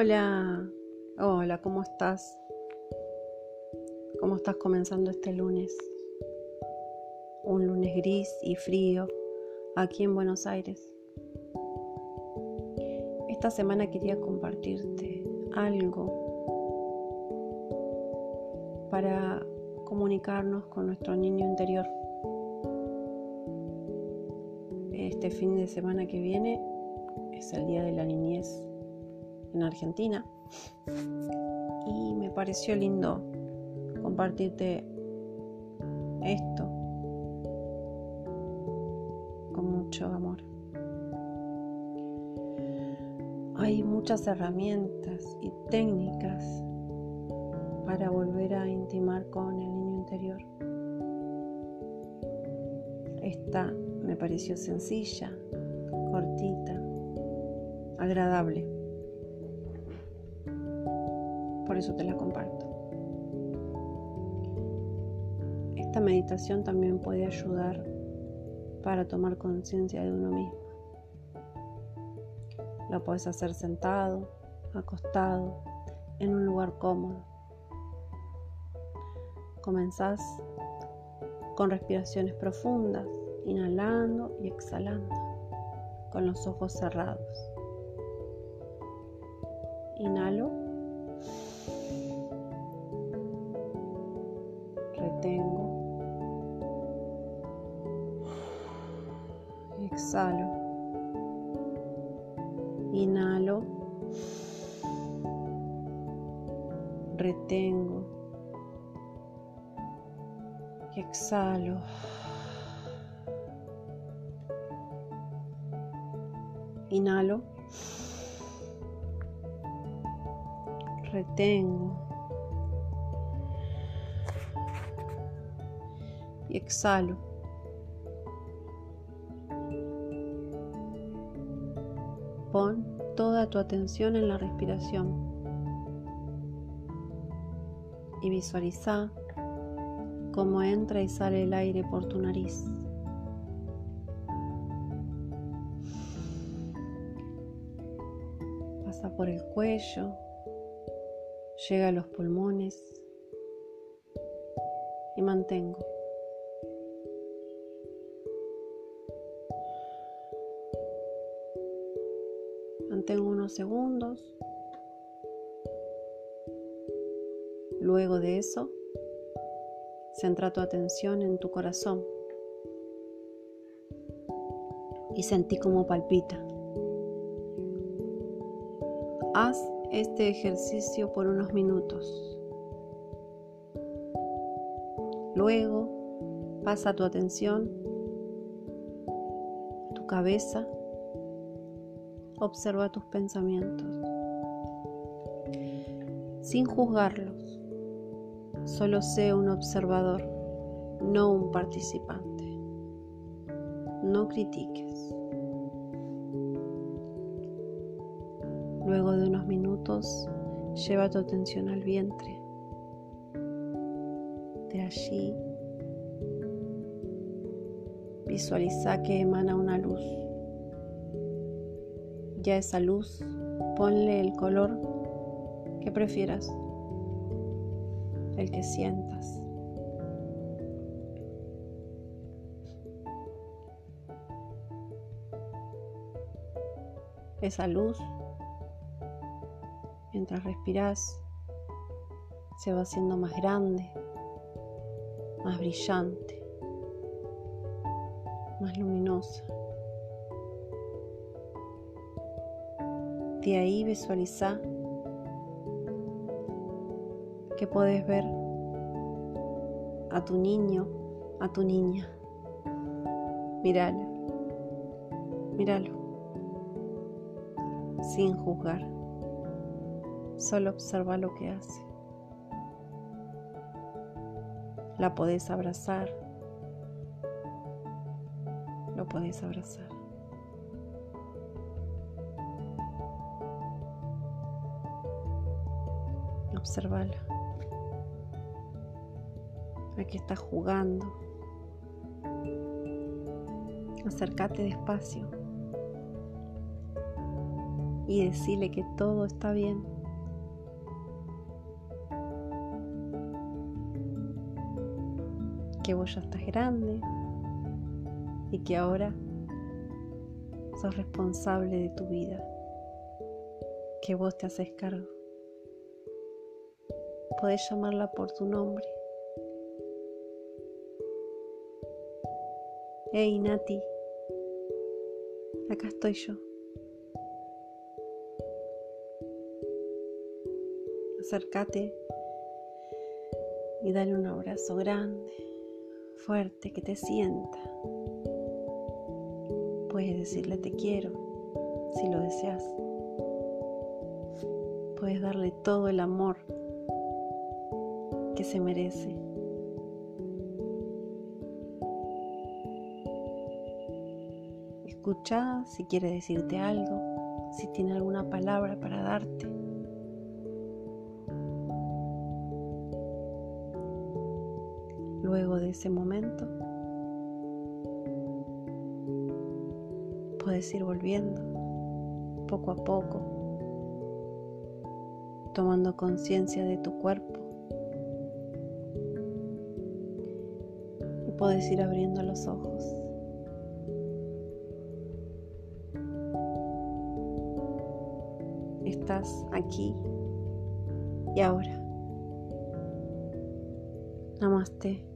Hola, hola, ¿cómo estás? ¿Cómo estás comenzando este lunes? Un lunes gris y frío aquí en Buenos Aires. Esta semana quería compartirte algo para comunicarnos con nuestro niño interior. Este fin de semana que viene es el Día de la Niñez en Argentina y me pareció lindo compartirte esto con mucho amor. Hay muchas herramientas y técnicas para volver a intimar con el niño interior. Esta me pareció sencilla, cortita, agradable. Por eso te la comparto. Esta meditación también puede ayudar para tomar conciencia de uno mismo. Lo puedes hacer sentado, acostado, en un lugar cómodo. Comenzás con respiraciones profundas, inhalando y exhalando, con los ojos cerrados. Inhalo. Retengo. Exhalo. Inhalo. Retengo. Exhalo. Inhalo. Retengo. Y exhalo. Pon toda tu atención en la respiración y visualiza cómo entra y sale el aire por tu nariz. Pasa por el cuello, llega a los pulmones y mantengo. Mantengo unos segundos. Luego de eso, centra tu atención en tu corazón y sentí cómo palpita. Haz este ejercicio por unos minutos. Luego pasa tu atención, tu cabeza, observa tus pensamientos, sin juzgarlos. Solo sé un observador, no un participante. No critiques. Luego de unos minutos, lleva tu atención al vientre. De allí, visualiza que emana una luz. Ya esa luz, ponle el color que prefieras, el que sientas. Esa luz mientras respiras, se va haciendo más grande, más brillante, más luminosa. De ahí visualiza que puedes ver a tu niño, a tu niña. Míralo, míralo, sin juzgar. Solo observa lo que hace. La podés abrazar. Lo podés abrazar. Observala. Aquí está jugando. Acércate despacio y decirle que todo está bien. Que vos ya estás grande y que ahora sos responsable de tu vida, que vos te haces cargo. Podés llamarla por tu nombre. Hey Nati, acá estoy yo. Acércate y dale un abrazo grande, fuerte, que te sienta. Puedes decirle te quiero si lo deseas. Puedes darle todo el amor se merece. Escucha si quiere decirte algo, si tiene alguna palabra para darte. Luego de ese momento, puedes ir volviendo poco a poco, tomando conciencia de tu cuerpo. Puedes ir abriendo los ojos. Estás aquí y ahora. Namaste.